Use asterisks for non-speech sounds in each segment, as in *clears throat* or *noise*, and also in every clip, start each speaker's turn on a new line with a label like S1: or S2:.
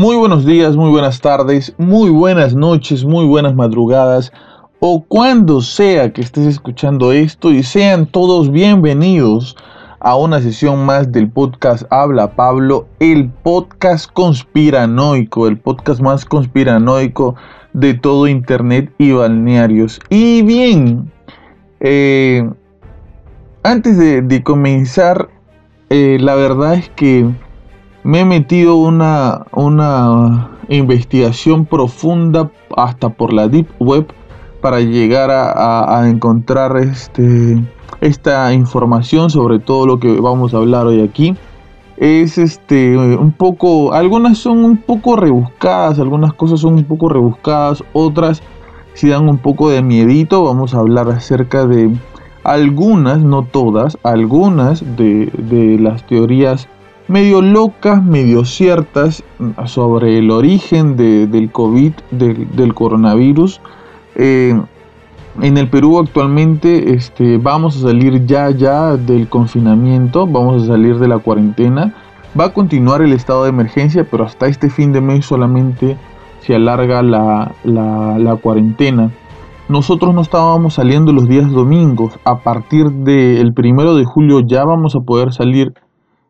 S1: Muy buenos días, muy buenas tardes, muy buenas noches, muy buenas madrugadas o cuando sea que estés escuchando esto y sean todos bienvenidos a una sesión más del podcast Habla Pablo, el podcast conspiranoico, el podcast más conspiranoico de todo Internet y balnearios. Y bien, eh, antes de, comenzar, eh, la verdad es que me he metido una, una investigación profunda hasta por la Deep Web para llegar a, encontrar este, esta información sobre todo lo que vamos a hablar hoy aquí. Es este un poco, algunas son un poco rebuscadas, algunas cosas son un poco rebuscadas, otras si dan un poco de miedito. Vamos a hablar acerca de algunas, no todas, algunas de, de las teorías medio locas, medio ciertas sobre el origen del COVID, del, coronavirus. Eh, en el Perú actualmente este, vamos a salir ya ya del confinamiento, vamos a salir de la cuarentena. Va a continuar el estado de emergencia, pero hasta este fin de mes solamente se alarga la, la cuarentena. Nosotros no estábamos saliendo los días domingos. A partir del primero de julio ya vamos a poder salir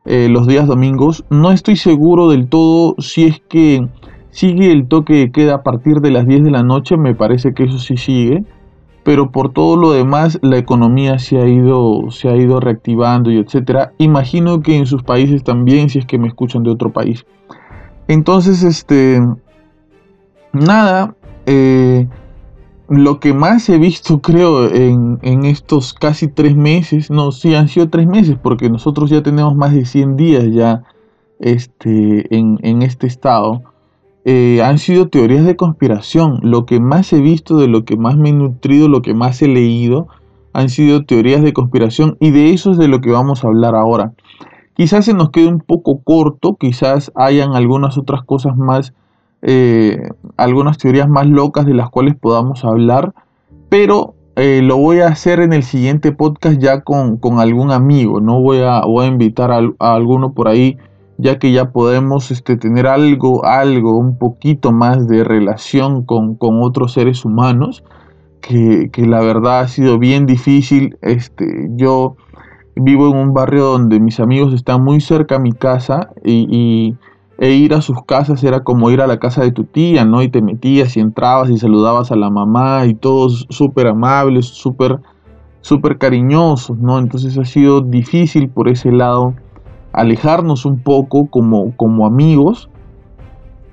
S1: eh, los días domingos. No estoy seguro del todo si es que sigue el toque de queda a partir de las 10 de la noche, me parece que eso sí sigue, pero por todo lo demás la economía se ha ido, se ha ido reactivando y etcétera. Imagino que en sus países también, si es que me escuchan de otro país. Entonces, este, nada, eh, lo que más he visto, creo, en, estos casi tres meses, no, sí han sido tres meses, porque nosotros ya tenemos más de 100 días ya este, en, este estado, eh, han sido teorías de conspiración. Lo que más he visto, de lo que más me he nutrido, lo que más he leído, han sido teorías de conspiración y de eso es de lo que vamos a hablar ahora. Quizás se nos quede un poco corto, quizás hayan algunas otras cosas más eh, algunas teorías más locas de las cuales podamos hablar, pero eh, lo voy a hacer en el siguiente podcast ya con, algún amigo, no voy a, invitar a, alguno por ahí, ya que ya podemos este, tener algo, algo, un poquito más de relación con, otros seres humanos, que, la verdad ha sido bien difícil. Este, yo vivo en un barrio donde mis amigos están muy cerca a mi casa y e ir a sus casas era como ir a la casa de tu tía, ¿no? Y te metías y entrabas y saludabas a la mamá y todos súper amables, súper, cariñosos, ¿no? Entonces ha sido difícil por ese lado alejarnos un poco como, como amigos,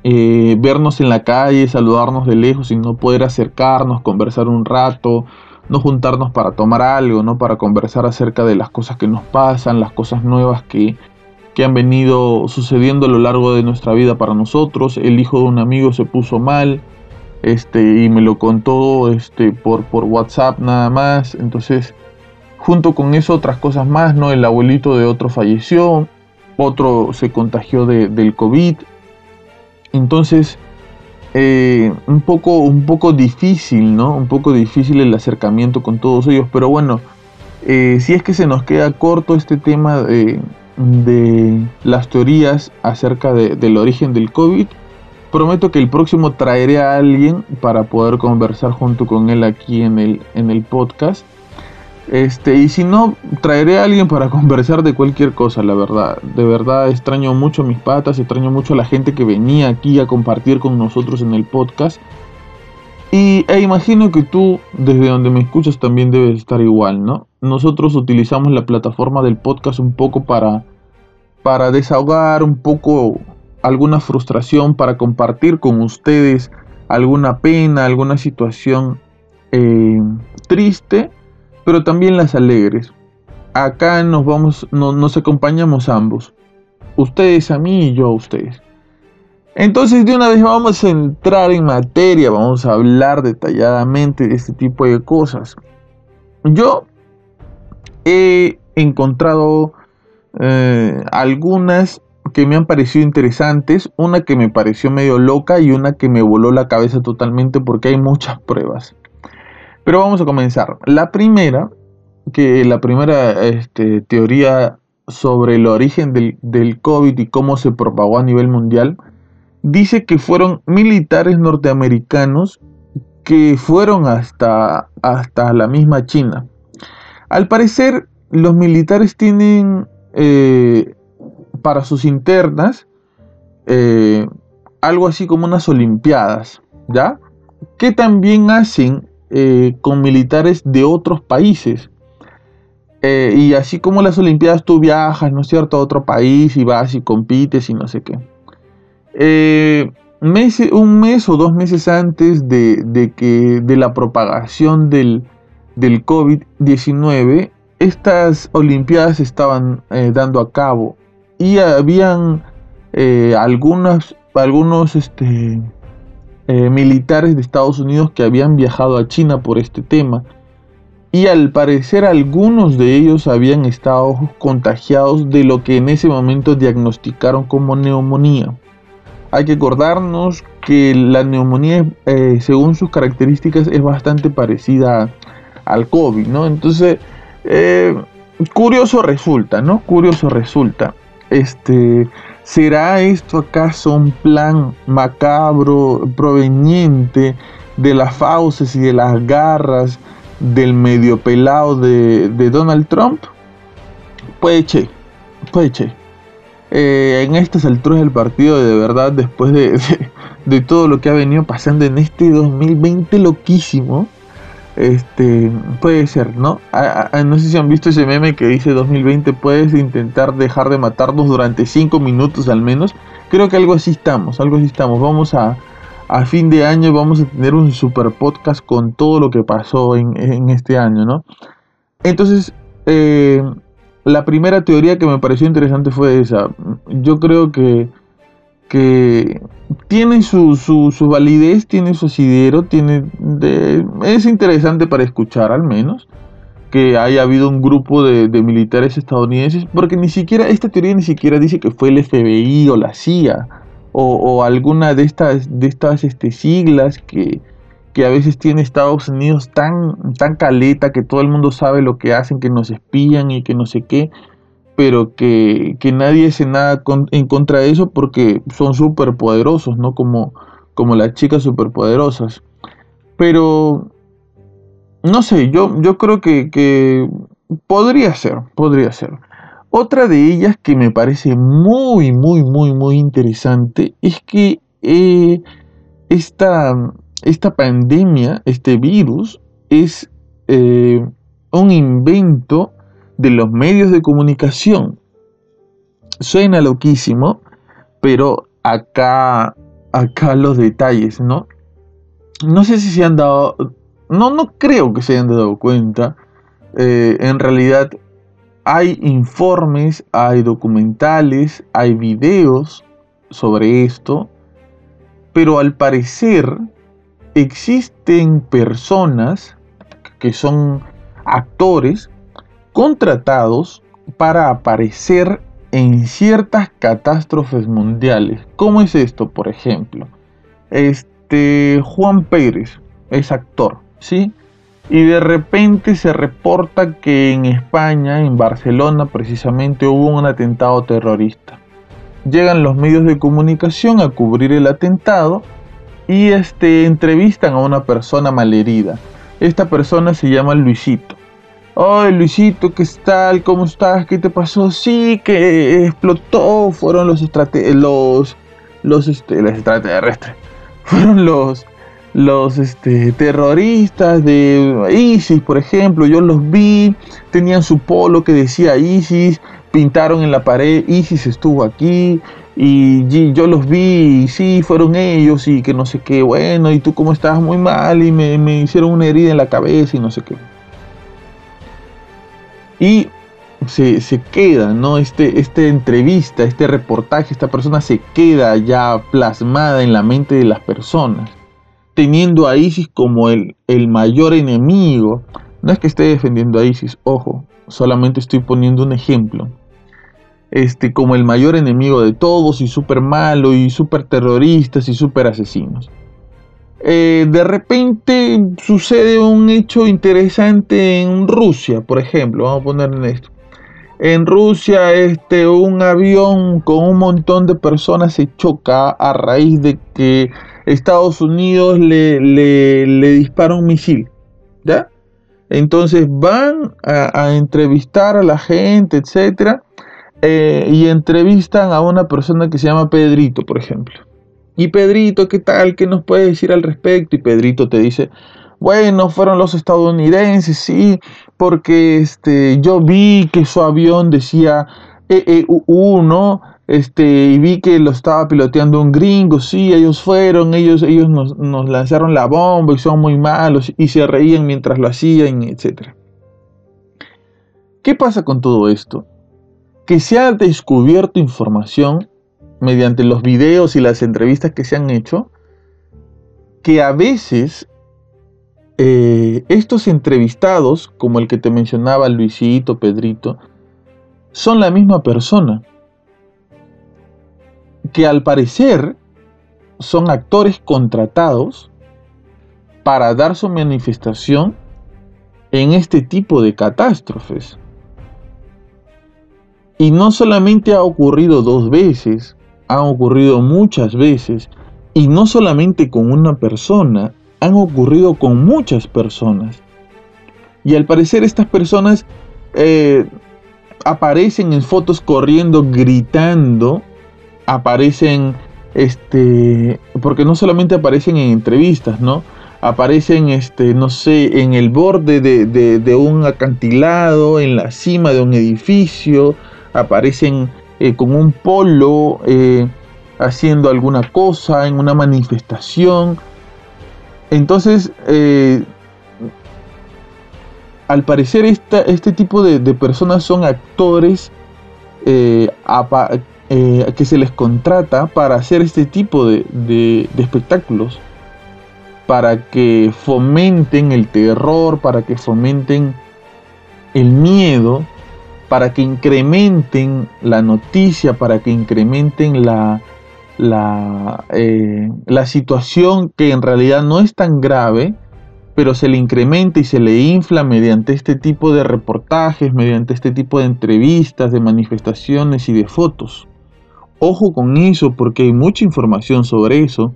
S1: eh, vernos en la calle, saludarnos de lejos y no poder acercarnos, conversar un rato, no juntarnos para tomar algo, ¿no? Para conversar acerca de las cosas que nos pasan, las cosas nuevas que, que han venido sucediendo a lo largo de nuestra vida para nosotros. El hijo de un amigo se puso mal este, y me lo contó este, por, por WhatsApp nada más. Entonces, junto con eso otras cosas más, ¿no? El abuelito de otro falleció, otro se contagió de, del COVID. Entonces, eh, un, poco, un poco difícil, ¿no? Un poco difícil el acercamiento con todos ellos, pero bueno, eh, si es que se nos queda corto este tema de de las teorías acerca del origen del COVID. Prometo que el próximo traeré a alguien para poder conversar junto con él aquí en el, en el podcast. Este, y si no, traeré a alguien para *laughs* conversar de cualquier cosa, la verdad. De verdad extraño mucho mis patas, extraño mucho a la gente que venía aquí a compartir con nosotros en el podcast. Y e imagino que tú, desde donde me escuchas, también debes estar igual, ¿no? Nosotros utilizamos la plataforma del podcast un poco para, para desahogar un poco alguna frustración, para compartir con ustedes alguna pena, alguna situación eh, triste, pero también las alegres. Acá nos vamos, nos acompañamos ambos. Ustedes a mí y yo a ustedes. Entonces de una vez vamos a entrar en materia, vamos a hablar detalladamente de este tipo de cosas. Yo he encontrado eh, algunas que me han parecido interesantes, una que me pareció medio loca y una que me voló la cabeza totalmente porque hay muchas pruebas. Pero vamos a comenzar. La primera, que la primera este, teoría sobre el origen del, del COVID y cómo se propagó a nivel mundial, dice que fueron militares norteamericanos que fueron hasta, hasta la misma China. Al parecer, los militares tienen eh, para sus internas eh, algo así como unas olimpiadas, ¿ya? Que también hacen eh, con militares de otros países. y así como las olimpiadas tú viajas, ¿no es cierto?, a otro país y vas y compites y no sé qué un mes o dos meses antes de, que, de la propagación del, del COVID-19, estas Olimpiadas estaban eh, dando a cabo y habían eh, algunos este, eh, militares de Estados Unidos que habían viajado a China por este tema. Y al parecer algunos de ellos habían estado contagiados de lo que en ese momento diagnosticaron como neumonía hay que acordarnos que la neumonía, eh, según sus características, es bastante parecida al COVID, ¿no? Entonces, eh, curioso resulta, ¿no? Curioso resulta. Este, ¿será esto acaso un plan macabro proveniente de las fauces y de las garras del medio pelado de, Donald Trump? Puede che, puede che. Eh, en estas alturas del partido, de verdad, después de, todo lo que ha venido pasando en este 2020 loquísimo, este, puede ser, ¿no? no sé si han visto ese meme que dice 2020 puedes intentar dejar de matarnos durante 5 minutos al menos. Creo que algo así estamos, algo así estamos. Vamos a, a fin de año, vamos a tener un super podcast con todo lo que pasó en, en este año, ¿no? Entonces, eh, la primera teoría que me pareció interesante fue esa. Yo creo que, que tiene su, su, validez, tiene su asidero, tiene es interesante para escuchar al menos que haya habido un grupo de, militares estadounidenses, porque ni siquiera, esta teoría ni siquiera dice que fue el FBI o la CIA o, alguna de estas, de estas este, siglas que, que a veces tiene Estados Unidos tan, tan caleta que todo el mundo sabe lo que hacen, que nos espían y que no sé qué, pero que, nadie hace nada en contra de eso porque son súper poderosos, ¿no? Como, como las chicas superpoderosas. Pero, no sé, yo, yo creo que, podría ser, podría ser. Otra de ellas que me parece muy, muy, muy, muy interesante es que eh, esta esta pandemia, este virus, es eh, un invento de los medios de comunicación. Suena loquísimo, pero acá, acá los detalles, ¿no? No sé si se han dado, no, no creo que se hayan dado cuenta. Eh, en realidad hay informes, hay documentales, hay videos sobre esto, pero al parecer existen personas que son actores contratados para aparecer en ciertas catástrofes mundiales. ¿Cómo es esto, por ejemplo? Este Juan Pérez es actor, ¿sí? Y de repente se reporta que en España, en Barcelona precisamente, hubo un atentado terrorista. Llegan los medios de comunicación a cubrir el atentado y este, entrevistan a una persona malherida. Esta persona se llama Luisito. Ay, Luisito, ¿qué tal? ¿Cómo estás? ¿Qué te pasó? Sí, que explotó. Fueron los los los este, extraterrestres. *laughs* Fueron los los este, terroristas de ISIS, por ejemplo. Yo los vi. Tenían su polo que decía ISIS. Pintaron en la pared. ISIS estuvo aquí y yo los vi, y sí, fueron ellos y que no sé qué, bueno, y tú como estabas muy mal y me, hicieron una herida en la cabeza y no sé qué. Y se, queda, ¿no? Este, esta entrevista, este reportaje, esta persona se queda ya plasmada en la mente de las personas, teniendo a ISIS como el, el mayor enemigo. No es que esté defendiendo a ISIS, ojo, solamente estoy poniendo un ejemplo este, como el mayor enemigo de todos y súper malo y súper terroristas y súper asesinos. Eh, de repente sucede un hecho interesante en Rusia, por ejemplo, vamos a poner en esto. en Rusia este, un avión con un montón de personas se choca a raíz de que Estados Unidos le, le, dispara un misil. ¿Ya? Entonces van a, entrevistar a la gente, etcétera, eh, y entrevistan a una persona que se llama Pedrito, por ejemplo. Y Pedrito, ¿qué tal? ¿Qué nos puede decir al respecto? Y Pedrito te dice, bueno, fueron los estadounidenses, sí, porque este, yo vi que su avión decía EEU, ¿no? Este, y vi que lo estaba piloteando un gringo, sí, ellos fueron, ellos, ellos nos, nos lanzaron la bomba y son muy malos y se reían mientras lo hacían, etc. ¿Qué pasa con todo esto? Que se ha descubierto información mediante los videos y las entrevistas que se han hecho, que a veces eh, estos entrevistados, como el que te mencionaba Luisito, Pedrito, son la misma persona. Que al parecer son actores contratados para dar su manifestación en este tipo de catástrofes. Y no solamente ha ocurrido dos veces, ha ocurrido muchas veces, y no solamente con una persona, han ocurrido con muchas personas. Y al parecer estas personas eh, aparecen en fotos corriendo, gritando, aparecen, este, porque no solamente aparecen en entrevistas, ¿no? Aparecen, este, no sé, en el borde de, un acantilado, en la cima de un edificio, aparecen eh, con un polo, eh, haciendo alguna cosa, en una manifestación, entonces, eh, al parecer este tipo de, personas son actores que se les contrata para hacer este tipo de, espectáculos, para que fomenten el terror, para que fomenten el miedo, para que incrementen la noticia, para que incrementen la, eh, la situación que en realidad no es tan grave, pero se le incrementa y se le infla mediante este tipo de reportajes, mediante este tipo de entrevistas, de manifestaciones y de fotos. Ojo con eso porque hay mucha información sobre eso.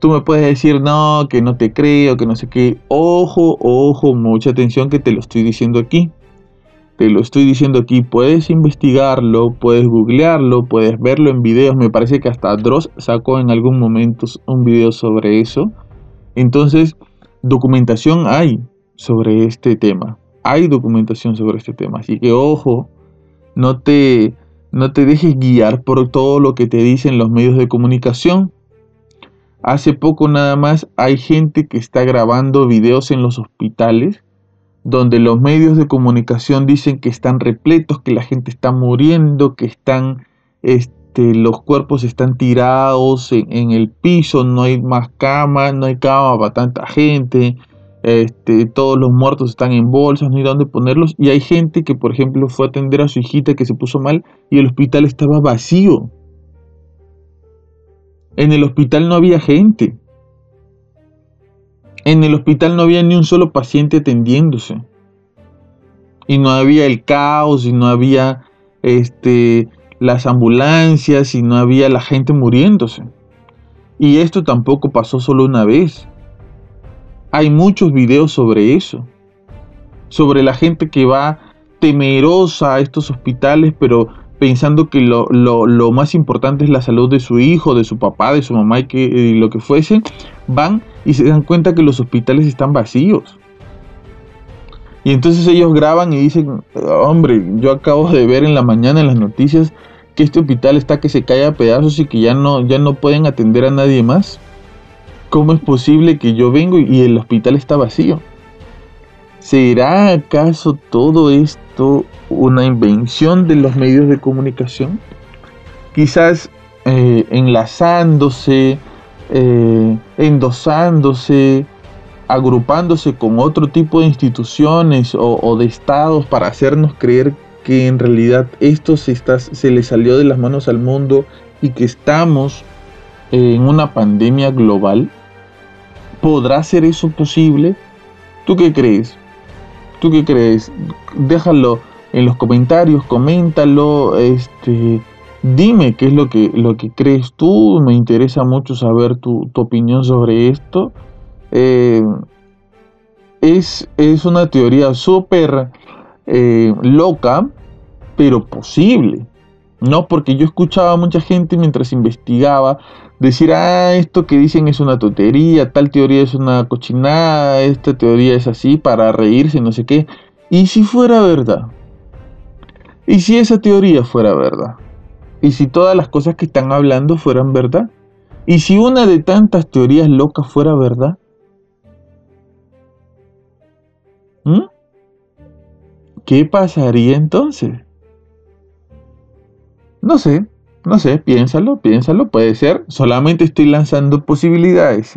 S1: Tú me puedes decir, no, que no te creo, que no sé qué. Ojo, ojo, mucha atención que te lo estoy diciendo aquí te lo estoy diciendo aquí, puedes investigarlo, puedes googlearlo, puedes verlo en videos. Me parece que hasta Dross sacó en algún momento un video sobre eso. Entonces, documentación hay sobre este tema. Hay documentación sobre este tema. Así que ojo, no te, no te dejes guiar por todo lo que te dicen los medios de comunicación. Hace poco nada más hay gente que está grabando videos en los hospitales donde los medios de comunicación dicen que están repletos, que la gente está muriendo, que están, este, los cuerpos están tirados en, el piso, no hay más camas, no hay cama para tanta gente, este, todos los muertos están en bolsas, no hay dónde ponerlos, y hay gente que, por ejemplo, fue a atender a su hijita que se puso mal y el hospital estaba vacío. En el hospital no había gente. En el hospital no había ni un solo paciente atendiéndose. Y no había el caos, y no había este, las ambulancias, y no había la gente muriéndose. Y esto tampoco pasó solo una vez. Hay muchos videos sobre eso. Sobre la gente que va temerosa a estos hospitales, pero pensando que lo, más importante es la salud de su hijo, de su papá, de su mamá y, que, lo que fuese, van y se dan cuenta que los hospitales están vacíos. Y entonces ellos graban y dicen, hombre, yo acabo de ver en la mañana en las noticias que este hospital está que se cae a pedazos y que ya no, ya no pueden atender a nadie más. ¿Cómo es posible que yo vengo y el hospital está vacío? ¿Será acaso todo esto una invención de los medios de comunicación? Quizás eh, enlazándose, eh, endosándose, agrupándose con otro tipo de instituciones o, de estados para hacernos creer que en realidad esto se, está, se le salió de las manos al mundo y que estamos en una pandemia global. ¿Podrá ser eso posible? ¿Tú qué crees? ¿Tú qué crees? Déjalo, en los comentarios, coméntalo, este, dime qué es lo que, lo que crees tú, me interesa mucho saber tu, opinión sobre esto. Eh, es, es, una teoría súper eh, loca, pero posible. No, porque yo escuchaba a mucha gente mientras investigaba decir, ah, esto que dicen es una tontería, tal teoría es una cochinada, esta teoría es así para reírse, no sé qué. ¿Y si fuera verdad? ¿Y si esa teoría fuera verdad? ¿Y si todas las cosas que están hablando fueran verdad? ¿Y si una de tantas teorías locas fuera verdad? ¿Mm? ¿Qué pasaría entonces? No sé, no sé, piénsalo, piénsalo, puede ser. Solamente estoy lanzando posibilidades.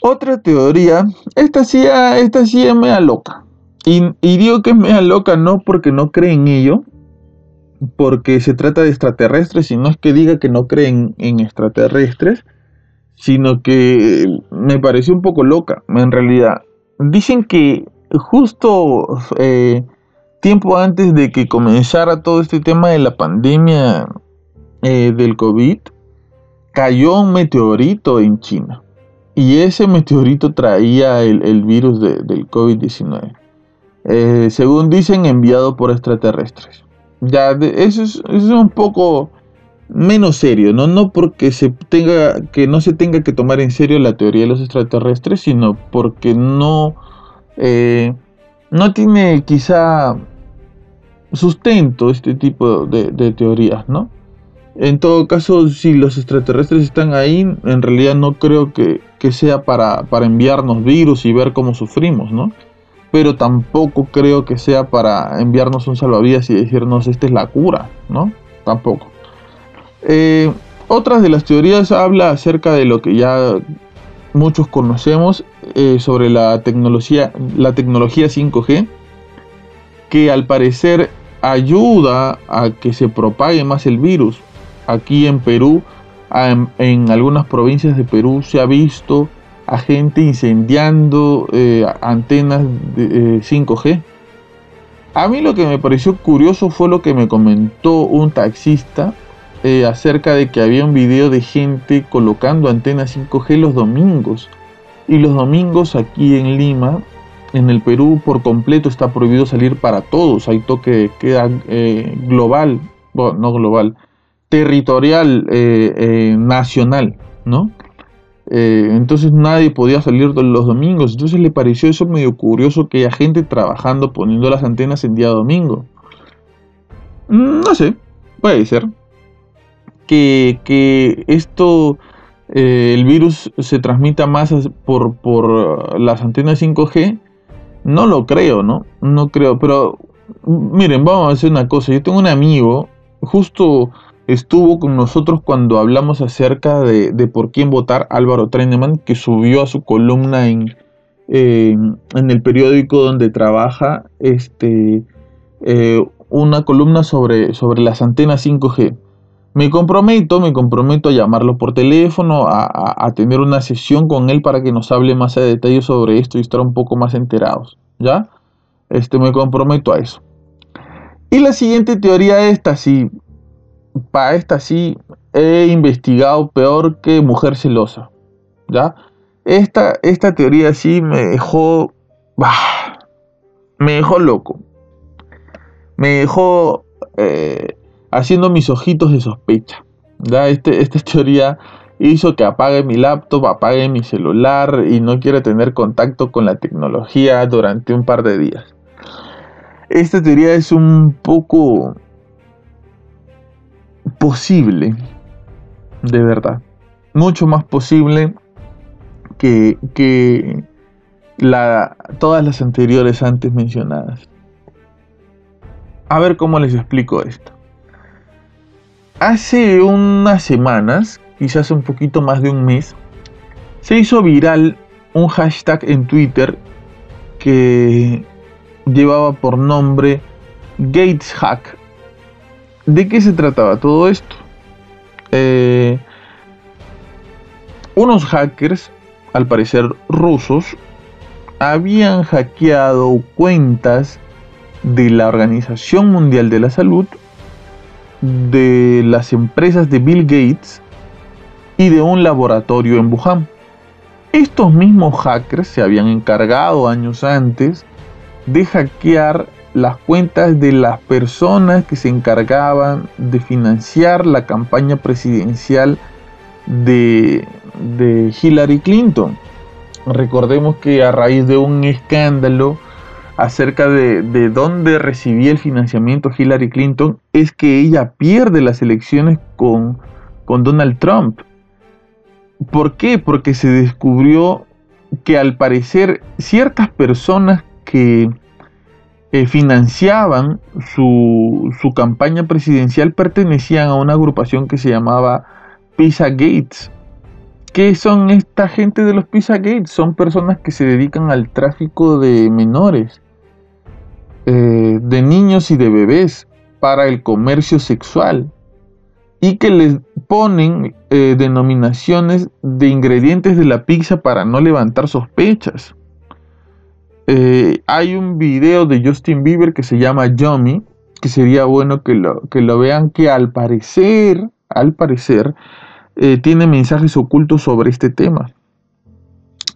S1: Otra teoría, esta sí, esta sí es mea loca. Y, digo que es mea loca no porque no cree en ello, porque se trata de extraterrestres, y no es que diga que no creen en extraterrestres, sino que me pareció un poco loca, en realidad. Dicen que justo eh, tiempo antes de que comenzara todo este tema de la pandemia eh, del COVID, cayó un meteorito en China. Y ese meteorito traía el, virus del COVID-19. Eh, según dicen, enviado por extraterrestres. Ya, eso, es, un poco menos serio, ¿no? No porque se tenga, que no se tenga que tomar en serio la teoría de los extraterrestres, sino porque no, eh, no tiene quizá sustento este tipo de, teorías, ¿no? En todo caso, si los extraterrestres están ahí, en realidad no creo que, sea para, para, enviarnos virus y ver cómo sufrimos, ¿no? Pero tampoco creo que sea para enviarnos un salvavidas y decirnos esta es la cura, ¿no? Tampoco. Eh, otras de las teorías habla acerca de lo que ya muchos conocemos eh, sobre la tecnología, la tecnología 5G, que al parecer ayuda a que se propague más el virus. Aquí en Perú, en, algunas provincias de Perú se ha visto a gente incendiando eh, antenas de 5G. Eh, a mí lo que me pareció curioso fue lo que me comentó un taxista eh, acerca de que había un video de gente colocando antenas 5G los domingos. Y los domingos aquí en Lima en el Perú por completo está prohibido salir para todos. Hay toque queda eh, global, bueno, no global, territorial, nacional, ¿no? Entonces nadie podía salir los domingos. Entonces le pareció eso medio curioso que haya gente trabajando poniendo las antenas en día domingo. Mm, no sé, puede ser. Que, que esto, el virus se transmita más por, por las antenas 5G no lo creo, ¿no? No creo, pero miren, vamos a hacer una cosa. Yo tengo un amigo, justo estuvo con nosotros cuando hablamos acerca de, por quién votar, Álvaro Treneman, que subió a su columna en, en el periódico donde trabaja, este, eh, una columna sobre, sobre las antenas 5G. Me comprometo, me comprometo a llamarlo por teléfono, a, tener una sesión con él para que nos hable más a detalle sobre esto y estar un poco más enterados. ¿Ya? Este, me comprometo a eso. Y la siguiente teoría, esta sí, para esta sí, he investigado peor que mujer celosa. ¿Ya? Esta, esta teoría sí me dejó... me dejó loco. Me dejó... Eh, haciendo mis ojitos de sospecha. Este, esta *laughs* teoría hizo que apague mi laptop, apague mi celular y no quiera tener contacto con la tecnología durante un par de días. Esta teoría es un poco posible, de verdad. Mucho más posible que, que la, todas las anteriores antes mencionadas. A ver cómo les explico esto. Hace unas semanas, quizás un poquito más de un mes, se hizo viral un hashtag en Twitter que llevaba por nombre GatesHack. ¿De qué se trataba todo esto? Eh, unos hackers, al parecer rusos, habían hackeado cuentas de la Organización Mundial de la Salud, de las empresas de Bill Gates y de un laboratorio en Wuhan. Estos mismos hackers se habían encargado años antes de hackear las cuentas de las personas que se encargaban de financiar la campaña presidencial de, Hillary Clinton. Recordemos que a raíz de un escándalo acerca de, de dónde recibía el financiamiento Hillary Clinton, es que ella pierde las elecciones con, con Donald Trump. ¿Por qué? Porque se descubrió que al parecer ciertas personas que eh, financiaban su, campaña presidencial pertenecían a una agrupación que se llamaba Pizza Gates. ¿Qué son esta gente de los Pizza Gates? Son personas que se dedican al tráfico de menores, eh, de niños y de bebés para el comercio sexual y que les ponen eh, denominaciones de ingredientes de la pizza para no levantar sospechas. Eh, hay un video de Justin Bieber que se llama Yummy, que sería bueno que lo, que lo vean, que al parecer, al parecer, eh, tiene mensajes ocultos sobre este tema.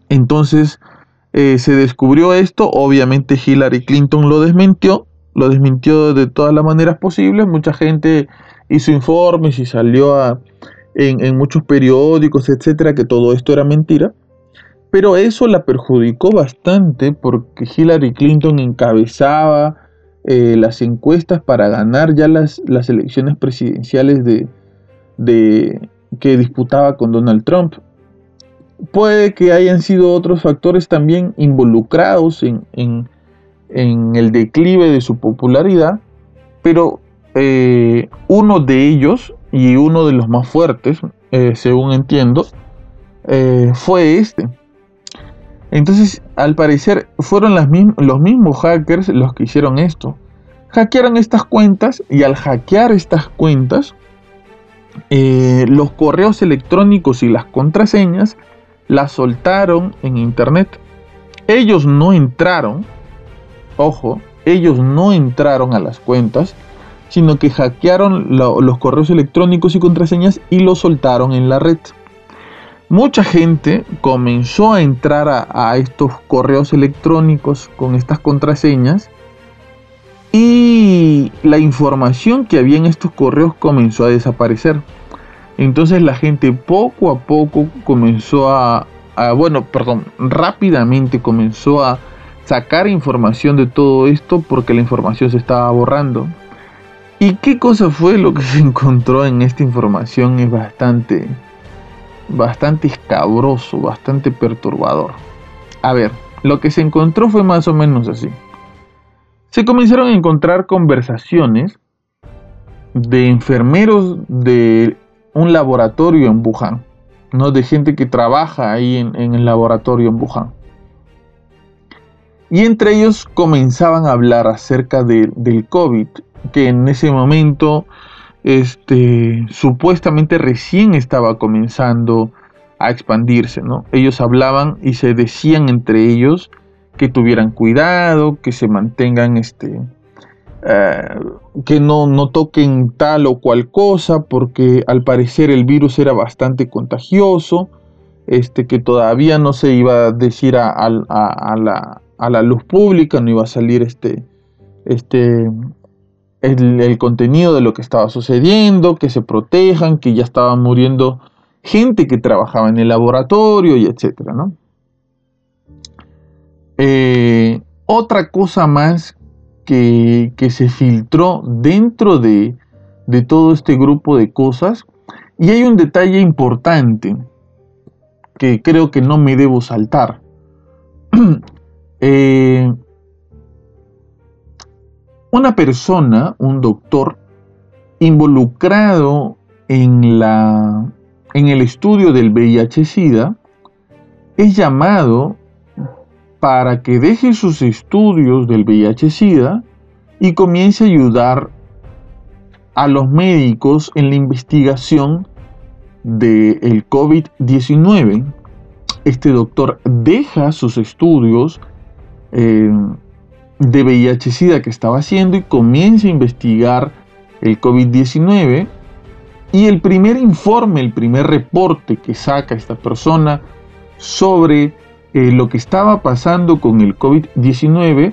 S1: Entonces, eh, se descubrió esto, obviamente Hillary Clinton lo desmintió, lo desmintió de todas las maneras posibles, mucha gente hizo informes y salió en, en muchos periódicos, etcétera, que todo esto era mentira. Pero eso la perjudicó bastante porque Hillary Clinton encabezaba eh, las encuestas para ganar ya las, las elecciones presidenciales de, de, que disputaba con Donald Trump. Puede que hayan sido otros factores también involucrados en, en, el declive de su popularidad, pero eh, uno de ellos, y uno de los más fuertes, eh, según entiendo, fue este. Entonces, al parecer, fueron los mismos hackers los que hicieron esto. Hackearon estas cuentas y al hackear estas cuentas, eh, los correos electrónicos y las contraseñas las soltaron en internet. Ellos no entraron, ojo, ellos no entraron a las cuentas, sino que hackearon los correos electrónicos y contraseñas y los soltaron en la red mucha gente comenzó a entrar a, estos correos electrónicos con estas contraseñas y la información que había en estos correos comenzó a desaparecer. Entonces la gente poco a poco comenzó a, bueno, perdón, rápidamente comenzó a sacar información de todo esto porque la información se estaba borrando. ¿Y qué cosa fue lo que *laughs* se encontró en esta información? Es bastante, bastante escabroso, bastante perturbador. A ver, lo que se encontró fue más o menos así. Se comenzaron a encontrar conversaciones de enfermeros de un laboratorio en Wuhan, ¿no? de gente que trabaja ahí en, el laboratorio en Wuhan. Y entre ellos comenzaban a hablar acerca del COVID, que en ese momento este, supuestamente recién estaba comenzando a expandirse. Ellos hablaban y se decían entre ellos que tuvieran cuidado, que se mantengan, este, eh, que no, no toquen tal o cual cosa, porque al parecer el virus era bastante contagioso, este, que todavía no se iba a decir a, la, a la, luz pública, no iba a salir este, este, el, contenido de lo que estaba sucediendo, que se protejan, que ya estaban muriendo gente que trabajaba en el laboratorio y etcétera, ¿no? Eh, otra cosa más que, se filtró dentro de, de, todo este grupo de cosas, y hay un detalle importante que creo que no me debo saltar. *clears throat* eh, una persona, un doctor, involucrado en, la, en el estudio del VIH-Sida, es llamado para que deje sus estudios del VIH-Sida y comience a ayudar a los médicos en la investigación del COVID-19. Este doctor deja sus estudios eh, de VIH-Sida que estaba haciendo y comienza a investigar el COVID-19 y el primer informe, el primer reporte que saca esta persona sobre eh, lo que estaba pasando con el COVID-19,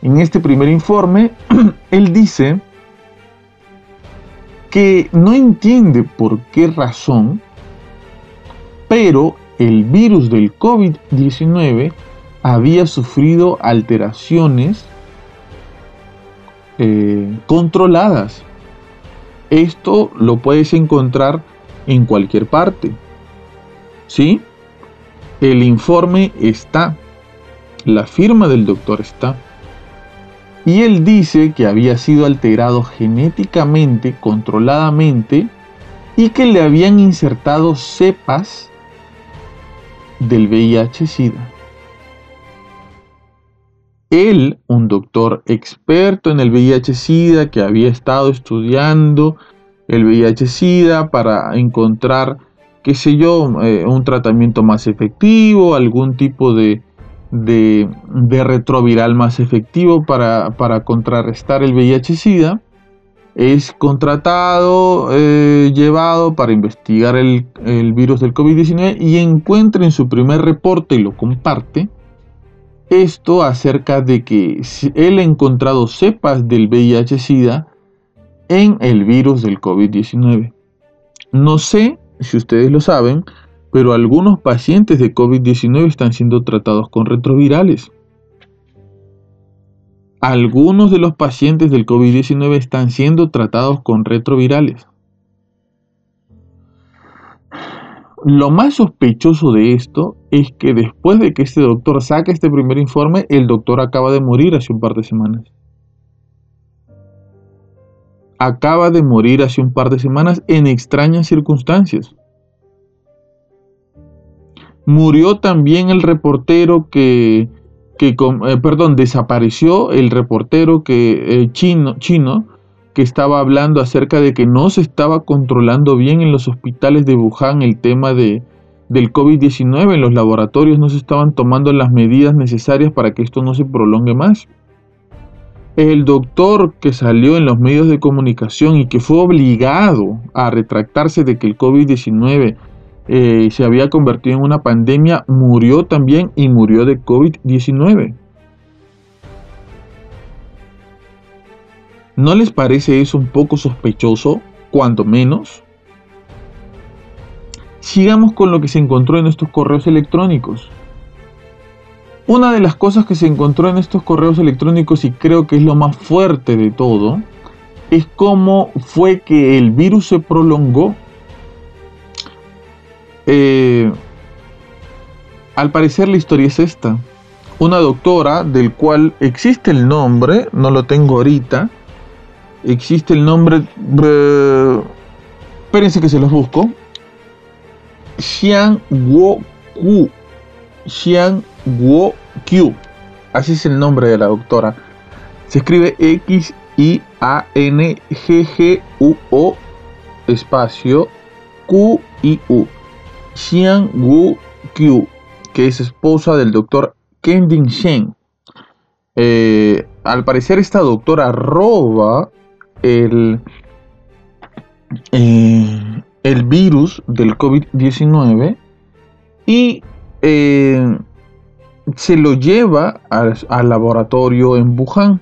S1: en este primer informe, *clears throat* él dice que no entiende por qué razón, pero el virus del COVID-19 había sufrido alteraciones eh, controladas. Esto lo puedes encontrar en cualquier parte. ¿Sí? El informe está. La firma del doctor está. Y él dice que había sido alterado genéticamente, controladamente, y que le habían insertado cepas del VIH-Sida. Él, un doctor experto en el VIH-Sida que había estado estudiando el VIH-Sida para encontrar, qué sé yo, eh, un tratamiento más efectivo, algún tipo de, de, retroviral más efectivo para, contrarrestar el VIH-Sida, es contratado, eh, llevado para investigar el, el virus del COVID-19 y encuentra en su primer reporte y lo comparte esto acerca de que él ha encontrado cepas del VIH-Sida en el virus del COVID-19. No sé si ustedes lo saben, pero algunos pacientes de COVID-19 están siendo tratados con retrovirales. Algunos de los pacientes del COVID-19 están siendo tratados con retrovirales. Lo más sospechoso de esto es que después de que este doctor saque este primer informe, el doctor acaba de morir hace un par de semanas. Acaba de morir hace un par de semanas en extrañas circunstancias. Murió también el reportero que, que eh, perdón, desapareció el reportero que, eh, chino, chino que estaba hablando acerca de que no se estaba controlando bien en los hospitales de Wuhan el tema de, del COVID-19, en los laboratorios no se estaban tomando las medidas necesarias para que esto no se prolongue más. El doctor que salió en los medios de comunicación y que fue obligado a retractarse de que el COVID-19 eh, se había convertido en una pandemia, murió también y murió de COVID-19. ¿No les parece eso un poco sospechoso, cuando menos? Sigamos con lo que se encontró en estos correos electrónicos. Una de las cosas que se encontró en estos correos electrónicos y creo que es lo más fuerte de todo, es cómo fue que el virus se prolongó. Eh, al parecer la historia es esta. Una doctora del cual existe el nombre, no lo tengo ahorita, existe el nombre. espérense que se los busco. Xiang Ku. Xiang Q. Así es el nombre de la doctora. Se escribe X-I-A-N-G-G-U-O espacio Q-I-U. Xiang Q, que es esposa del doctor Kending Shen. Eh, al parecer esta doctora roba el, eh, el virus del COVID-19 y eh, se lo lleva al, laboratorio en Wuhan.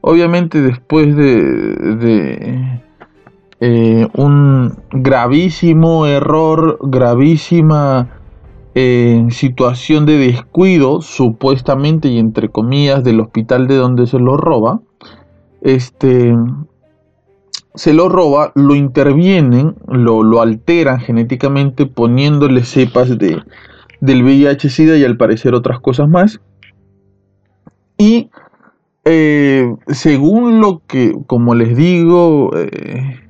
S1: Obviamente después de, eh, un gravísimo error, gravísima situación de descuido, supuestamente y entre comillas, del hospital de donde se lo roba, este, se lo roba, lo intervienen, lo, alteran genéticamente poniéndole cepas de, del VIH-Sida y al parecer otras cosas más. Y eh, según lo que, como les digo, eh,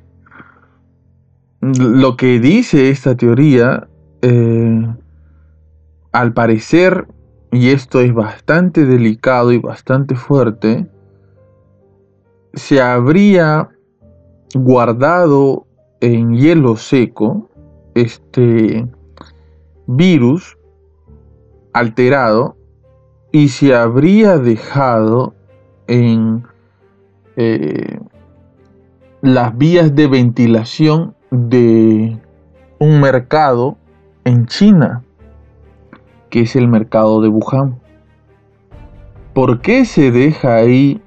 S1: lo que dice esta teoría, eh, al parecer, y esto es bastante delicado y bastante fuerte, se habría guardado en hielo seco este virus alterado y se habría dejado en eh, las vías de ventilación de un mercado en China, que es el mercado de Wuhan. ¿Por qué se deja ahí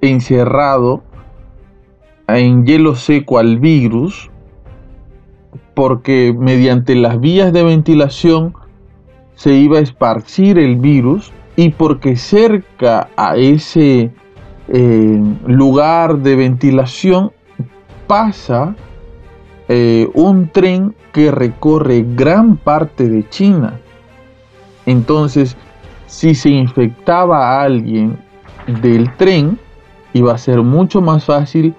S1: encerrado en hielo seco al virus? Porque mediante las vías de ventilación se iba a esparcir el virus y porque cerca a ese eh, lugar de ventilación pasa eh, un tren que recorre gran parte de China. Entonces, si se infectaba a alguien del tren, iba a ser mucho más fácil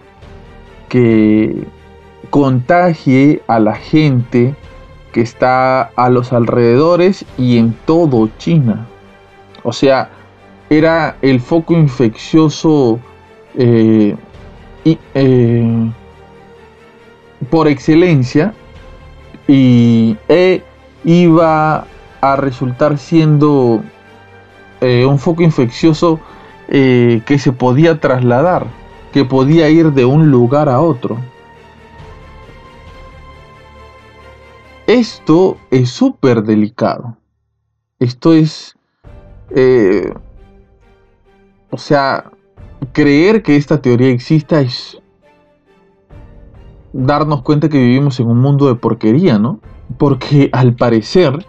S1: que contagie a la gente que está a los alrededores y en todo China. O sea, era el foco infeccioso eh, eh, por excelencia y e iba a resultar siendo eh, un foco infeccioso que se podía trasladar, que podía ir de un lugar a otro. Esto es súper delicado. Esto es... Eh, o sea, creer que esta teoría exista es darnos cuenta que vivimos en un mundo de porquería, ¿no? Porque al parecer,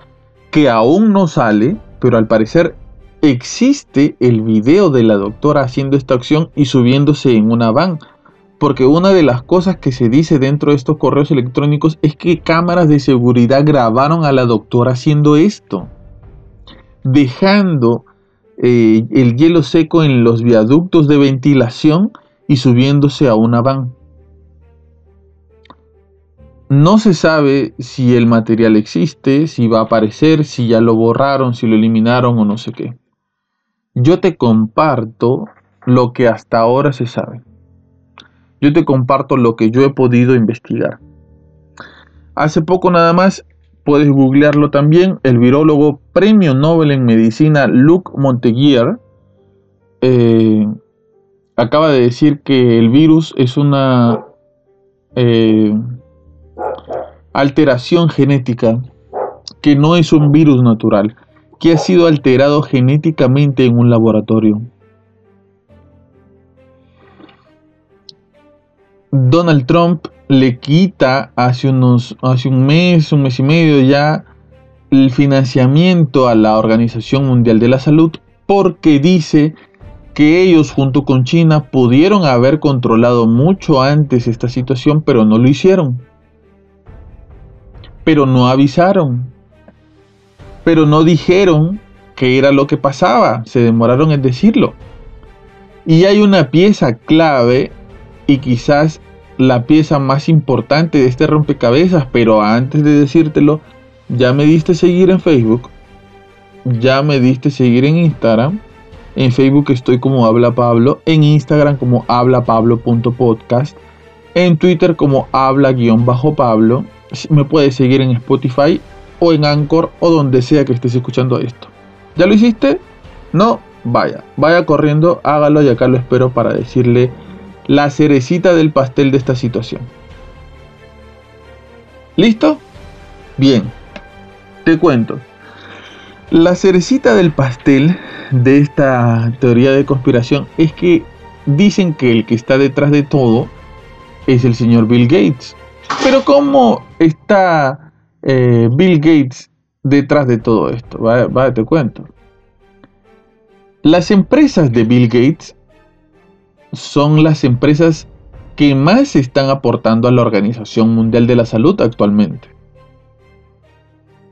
S1: que aún no sale, pero al parecer existe el video de la doctora haciendo esta acción y subiéndose en una van porque una de las cosas que se dice dentro de estos correos electrónicos es que cámaras de seguridad grabaron a la doctora haciendo esto, dejando eh, el hielo seco en los viaductos de ventilación y subiéndose a una van. No se sabe si el material existe, si va a aparecer, si ya lo borraron, si lo eliminaron o no sé qué. Yo te comparto lo que hasta ahora se sabe. Yo te comparto lo que yo he podido investigar. Hace poco nada más, puedes googlearlo también, el virólogo premio Nobel en Medicina Luc Monteguier eh, acaba de decir que el virus es una eh, alteración genética, que no es un virus natural, que ha sido alterado genéticamente en un laboratorio. Donald Trump le quita hace, unos, hace un mes, un mes y medio ya, el financiamiento a la Organización Mundial de la Salud porque dice que ellos junto con China pudieron haber controlado mucho antes esta situación, pero no lo hicieron. Pero no avisaron. Pero no dijeron qué era lo que pasaba. Se demoraron en decirlo. Y hay una pieza clave y quizás la pieza más importante de este rompecabezas, pero antes de decírtelo, ya me diste seguir en Facebook, ya me diste seguir en Instagram. En Facebook estoy como Habla Pablo, en Instagram como hablapablo.podcast, en Twitter como habla-pablo. Me puedes seguir en Spotify o en Anchor o donde sea que estés escuchando esto. ¿Ya lo hiciste? No, vaya, vaya corriendo, hágalo y acá lo espero para decirle la cerecita del pastel de esta situación. ¿Listo? Bien, te cuento. La cerecita del pastel de esta teoría de conspiración es que dicen que el que está detrás de todo es el señor Bill Gates. Pero ¿cómo está eh, Bill Gates detrás de todo esto? Va, te cuento. Las empresas de Bill Gates son las empresas que más están aportando a la Organización Mundial de la Salud actualmente.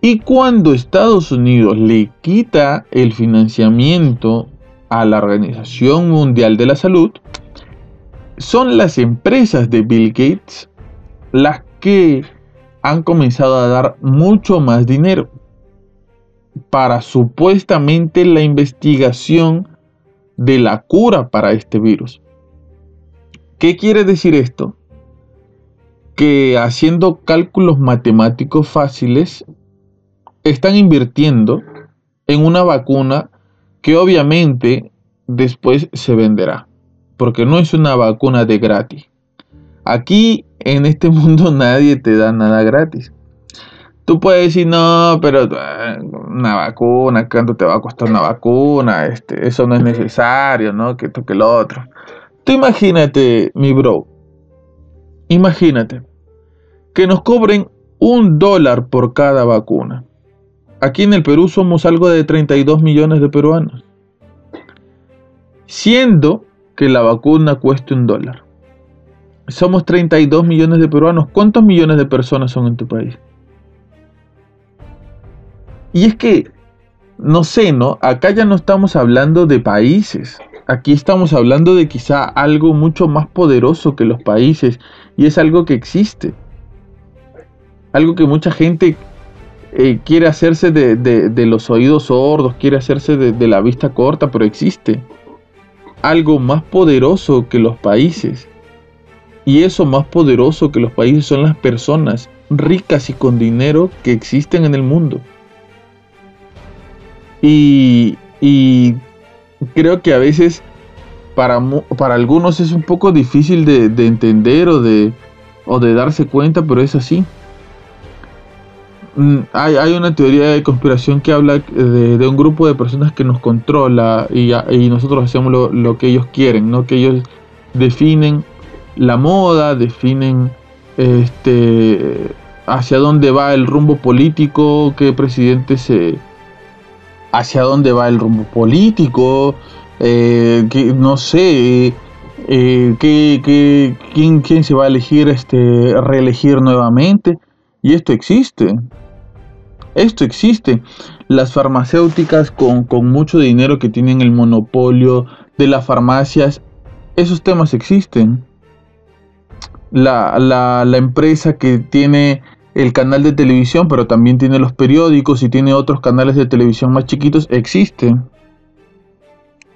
S1: Y cuando Estados Unidos le quita el financiamiento a la Organización Mundial de la Salud, son las empresas de Bill Gates las que han comenzado a dar mucho más dinero para supuestamente la investigación de la cura para este virus. ¿Qué quiere decir esto? Que haciendo cálculos matemáticos fáciles, están invirtiendo en una vacuna que obviamente después se venderá. Porque no es una vacuna de gratis. Aquí en este mundo *laughs* nadie te da nada gratis. Tú puedes decir, no, pero eh, una vacuna, ¿cuánto te va a costar una vacuna? Este, eso no es necesario, ¿no? Que esto que lo otro. Tú imagínate, mi bro, imagínate que nos cobren un dólar por cada vacuna. Aquí en el Perú somos algo de 32 millones de peruanos. Siendo que la vacuna cueste un dólar. Somos 32 millones de peruanos. ¿Cuántos millones de personas son en tu país? Y es que, no sé, ¿no? Acá ya no estamos hablando de países. Aquí estamos hablando de quizá algo mucho más poderoso que los países. Y es algo que existe. Algo que mucha gente eh, quiere hacerse de, los oídos sordos, quiere hacerse de la vista corta, pero existe. Algo más poderoso que los países. Y eso más poderoso que los países son las personas ricas y con dinero que existen en el mundo. Y, creo que a veces para, para algunos es un poco difícil de, entender o de, o de darse cuenta, pero es así. Mm, hay, una teoría de conspiración que habla de, un grupo de personas que nos controla y, nosotros hacemos lo, lo, que ellos quieren, ¿no? que ellos definen la moda, definen este, hacia dónde va el rumbo político, qué presidente se, hacia dónde va el rumbo político, eh, que, no sé, eh, que, quién, quién, se va a elegir, este, reelegir nuevamente. Y esto existe. Esto existe. Las farmacéuticas con, mucho dinero que tienen el monopolio de las farmacias, esos temas existen. La, la, empresa que tiene el canal de televisión, pero también tiene los periódicos y tiene otros canales de televisión más chiquitos, existe.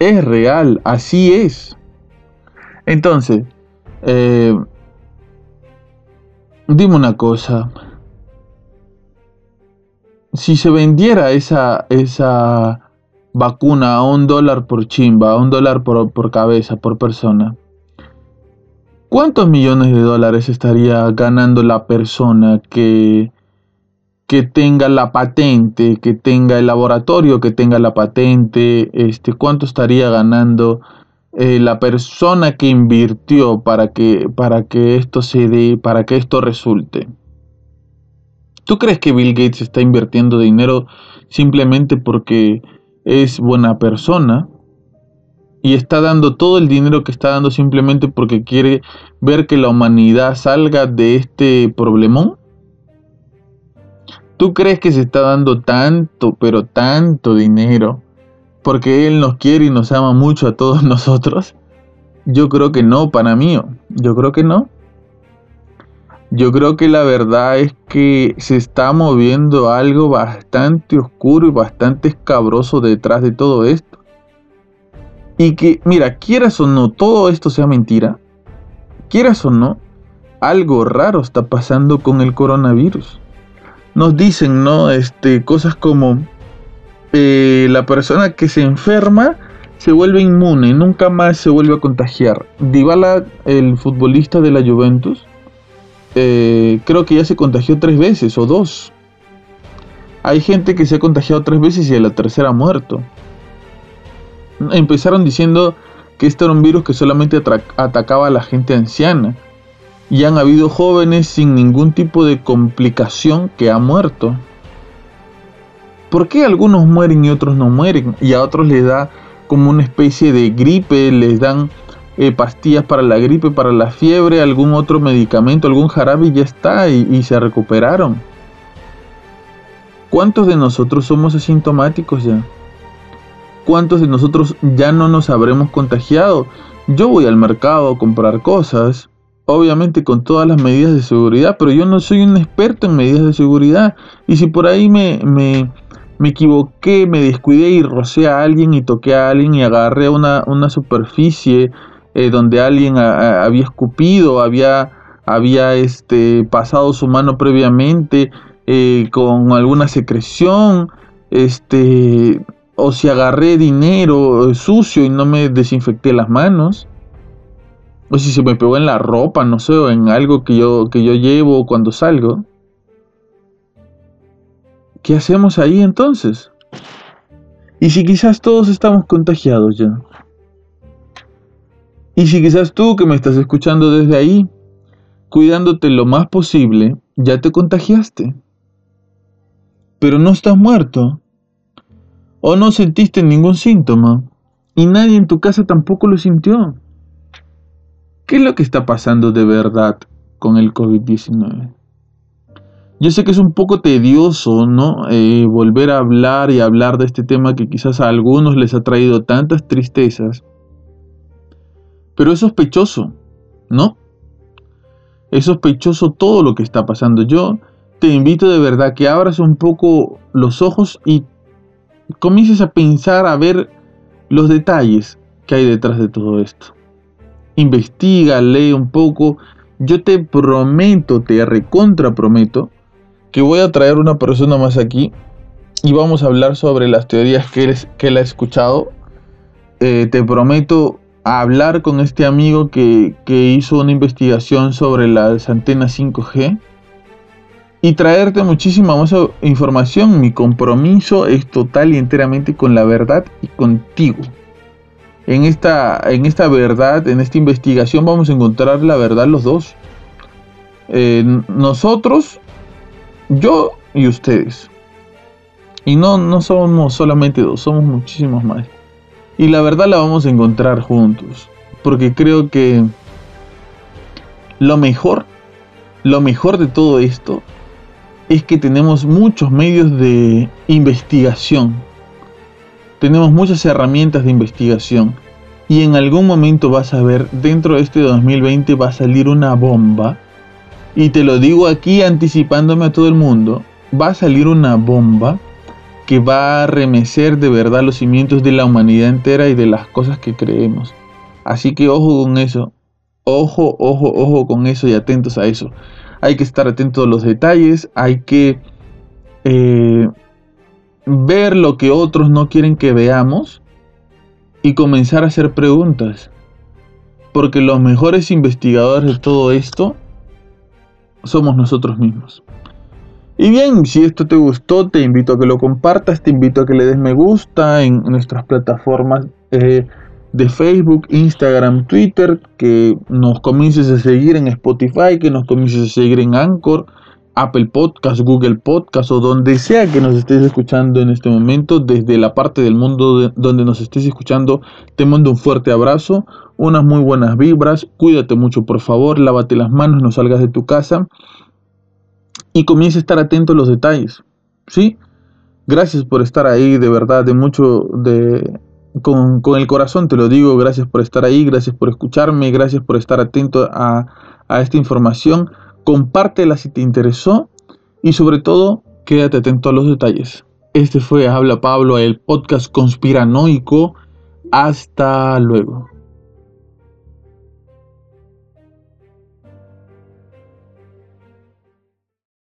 S1: Es real, así es. Entonces, eh, dime una cosa. Si se vendiera esa, esa vacuna a un dólar por chimba, a un dólar por, por cabeza, por persona, ¿Cuántos millones de dólares estaría ganando la persona que, que tenga la patente, que tenga el laboratorio, que tenga la patente? Este, ¿Cuánto estaría ganando eh, la persona que invirtió para que, para que esto se dé, para que esto resulte? ¿Tú crees que Bill Gates está invirtiendo dinero simplemente porque es buena persona? Y está dando todo el dinero que está dando simplemente porque quiere ver que la humanidad salga de este problemón? ¿Tú crees que se está dando tanto, pero tanto dinero porque Él nos quiere y nos ama mucho a todos *laughs* nosotros? Yo creo que no, para mí. Yo creo que no. Yo creo que la verdad es que se está moviendo algo bastante oscuro y bastante escabroso detrás de todo esto. Y que, mira, quieras o no, todo esto sea mentira, quieras o no, algo raro está pasando con el coronavirus. Nos dicen, ¿no? Este, cosas como eh, la persona que se enferma se vuelve inmune, nunca más se vuelve a contagiar. Dybala, el futbolista de la Juventus, eh, creo que ya se contagió tres veces o dos. Hay gente que se ha contagiado tres veces y a la tercera ha muerto. Empezaron diciendo que este era un virus que solamente atacaba a la gente anciana. Y han habido jóvenes sin ningún tipo de complicación que han muerto. ¿Por qué algunos mueren y otros no mueren? Y a otros les da como una especie de gripe, les dan eh, pastillas para la gripe, para la fiebre, algún otro medicamento, algún jarabe y ya está, y se recuperaron. ¿Cuántos de nosotros somos asintomáticos ya? ¿Cuántos de nosotros ya no nos habremos contagiado? Yo voy al mercado a comprar cosas, obviamente con todas las medidas de seguridad, pero yo no soy un experto en medidas de seguridad. Y si por ahí me, me, equivoqué, me descuidé y rocé a alguien y toqué a alguien y agarré una, una superficie eh, donde alguien había escupido, había, había este, pasado su mano previamente eh, con alguna secreción, este, o si agarré dinero sucio y no me desinfecté las manos, o si se me pegó en la ropa, no sé, o en algo que yo, que yo llevo cuando salgo. ¿Qué hacemos ahí entonces? Y si quizás todos estamos contagiados ya. Y si quizás tú que me estás escuchando desde ahí, cuidándote lo más posible, ya te contagiaste. Pero no estás muerto. O no sentiste ningún síntoma. Y nadie en tu casa tampoco lo sintió. ¿Qué es lo que está pasando de verdad con el COVID-19? Yo sé que es un poco tedioso, ¿no? Eh, volver a hablar y hablar de este tema que quizás a algunos les ha traído tantas tristezas. Pero es sospechoso, ¿no? Es sospechoso todo lo que está pasando. Yo te invito de verdad que abras un poco los ojos y comiences a pensar, a ver los detalles que hay detrás de todo esto. Investiga, lee un poco. Yo te prometo, te recontra prometo, que voy a traer una persona más aquí y vamos a hablar sobre las teorías que él, que ha escuchado. Eh, te prometo hablar con este amigo que, que hizo una investigación sobre las antenas 5G y traerte muchísima más información. Mi compromiso es total y enteramente con la verdad y contigo. En esta, en esta verdad, en esta investigación vamos a encontrar la verdad los dos. Eh, nosotros yo y ustedes. Y no, no somos solamente dos, somos muchísimos más. Y la verdad la vamos a encontrar juntos. Porque creo que lo mejor, lo mejor de todo esto es que tenemos muchos medios de investigación. Tenemos muchas herramientas de investigación. Y en algún momento vas a ver, dentro de este 2020 va a salir una bomba y te lo digo aquí anticipándome a todo el mundo, va a salir una bomba que va a remecer de verdad los cimientos de la humanidad entera y de las cosas que creemos. Así que ojo con eso, ojo, ojo, ojo con eso y atentos a eso. Hay que estar atentos a los detalles, hay que eh, ver lo que otros no quieren que veamos y comenzar a hacer preguntas. Porque los mejores investigadores de todo esto somos nosotros mismos. Y bien, si esto te gustó, te invito a que lo compartas, te invito a que le des me gusta en nuestras plataformas eh, de Facebook, Instagram, Twitter, que nos comiences a seguir en Spotify, que nos comiences a seguir en Anchor, Apple Podcast, Google Podcast o donde sea que nos estés escuchando en este momento, desde la parte del mundo donde nos estés escuchando, te mando un fuerte abrazo, unas muy buenas vibras, cuídate mucho por favor, lávate las manos, no salgas de tu casa y comienza a estar atento a los detalles, ¿sí? Gracias por estar ahí, de verdad, de mucho, de, con, con, el corazón te lo digo, gracias por estar ahí, gracias por escucharme, gracias por estar atento a, a esta información compártela si te interesó y sobre todo quédate atento a los detalles. Este fue Habla Pablo, el podcast conspiranoico. Hasta luego.